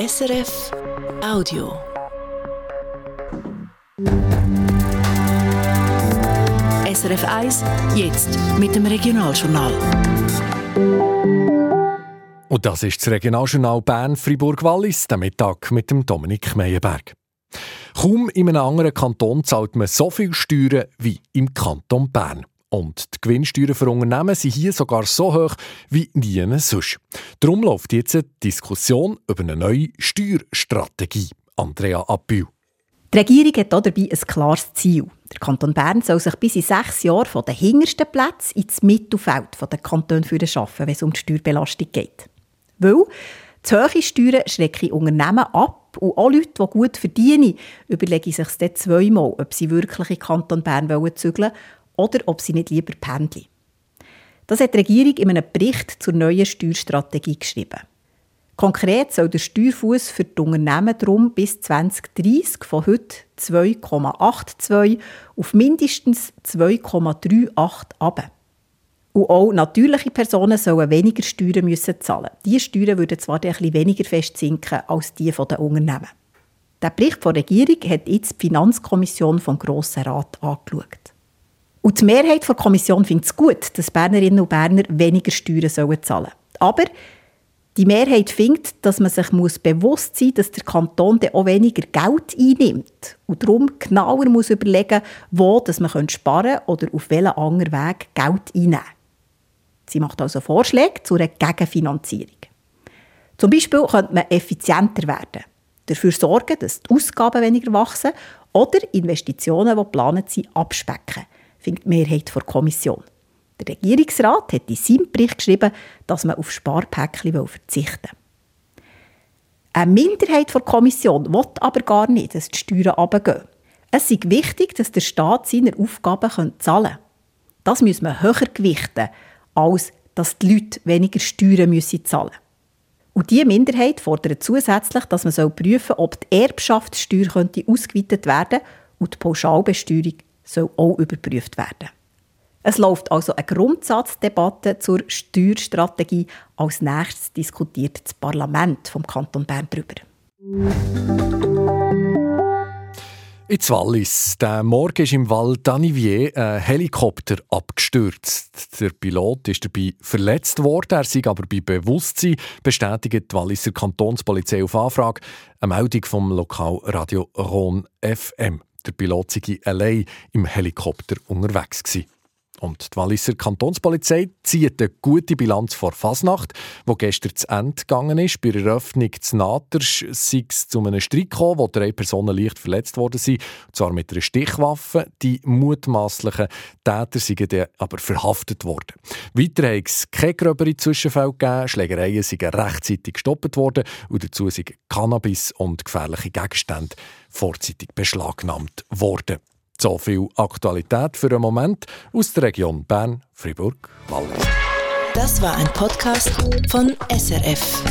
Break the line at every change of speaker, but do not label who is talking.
SRF Audio. SRF 1, jetzt mit dem Regionaljournal.
Und das ist das Regionaljournal Bern-Fribourg-Wallis, der Mittag mit dem Dominik Meyerberg. Kaum in einem anderen Kanton zahlt man so viel Steuern wie im Kanton Bern. Und die Gewinnsteuern für Unternehmen sind hier sogar so hoch wie nie sonst. Darum läuft jetzt eine Diskussion über eine neue Steuerstrategie. Andrea Appül.
Die Regierung hat dabei ein klares Ziel. Der Kanton Bern soll sich bis in sechs Jahren von den hintersten Plätzen ins Mittelfeld der Kantone schaffen, wenn es um die Steuerbelastung geht. Weil zu hohe Steuern schrecken Unternehmen ab und auch Leute, die gut verdienen, überlegen sich dann zweimal, ob sie wirklich in den Kanton Bern zügeln wollen oder ob sie nicht lieber pendeln. Das hat die Regierung in einem Bericht zur neuen Steuerstrategie geschrieben. Konkret soll der Steuerfuß für die Unternehmen darum bis 2030 von heute 2,82 auf mindestens 2,38 ab. Und auch natürliche Personen sollen weniger Steuern müssen zahlen. Diese Steuern würden zwar bisschen weniger fest sinken als die der Unternehmen. Der Bericht der Regierung hat jetzt die Finanzkommission vom Grossen Rat angeschaut. Und die Mehrheit der Kommission findet es gut, dass Bernerinnen und Berner weniger Steuern zahlen sollen. Aber die Mehrheit findet, dass man sich bewusst sein muss, dass der Kanton dann auch weniger Geld einnimmt und darum genauer muss überlegen wo man sparen kann oder auf welchen anderen Weg Geld einnehmen Sie macht also Vorschläge zu einer Gegenfinanzierung. Zum Beispiel könnte man effizienter werden, dafür sorgen, dass die Ausgaben weniger wachsen oder Investitionen, die geplant sind, abspecken – findet die Mehrheit der Kommission. Der Regierungsrat hat in seinem Bericht geschrieben, dass man auf Sparpäckchen verzichten will. Eine Minderheit der Kommission will aber gar nicht, dass die Steuern runtergehen. Es ist wichtig, dass der Staat seine Aufgaben zahlen kann. Das muss man höher gewichten, als dass die Leute weniger Steuern müssen zahlen müssen. Und diese Minderheit fordert zusätzlich, dass man prüfen soll, ob die Erbschaftssteuer ausgeweitet werden könnte und die Pauschalbesteuerung soll auch überprüft werden. Es läuft also eine Grundsatzdebatte zur Steuerstrategie. Als nächstes diskutiert das Parlament vom Kanton Bern darüber.
In Wallis. Der Morgen ist im Val d'Anivier ein Helikopter abgestürzt. Der Pilot ist dabei verletzt worden. Er sei aber bei Bewusstsein, bestätigt die Walliser Kantonspolizei auf Anfrage. Eine Meldung vom Lokalradio Ron FM. Der Pilot sei allein im Helikopter unterwegs gewesen. Und die Walliser Kantonspolizei zieht eine gute Bilanz vor Fasnacht, wo gestern zu Ende gegangen ist. Bei der Eröffnung zu Natersch sei es zu einem Streit gekommen, wo drei Personen leicht verletzt worden sind, zwar mit einer Stichwaffe. Die mutmaßlichen Täter dann aber verhaftet worden. Weiter hat es keine gröbere Zwischenfälle gegeben. Schlägereien sind rechtzeitig gestoppt worden und dazu sind Cannabis und gefährliche Gegenstände vorzeitig beschlagnahmt worden. So viel Aktualität für einen Moment aus der Region Bern, Fribourg, Wallis.
Das war ein Podcast von SRF.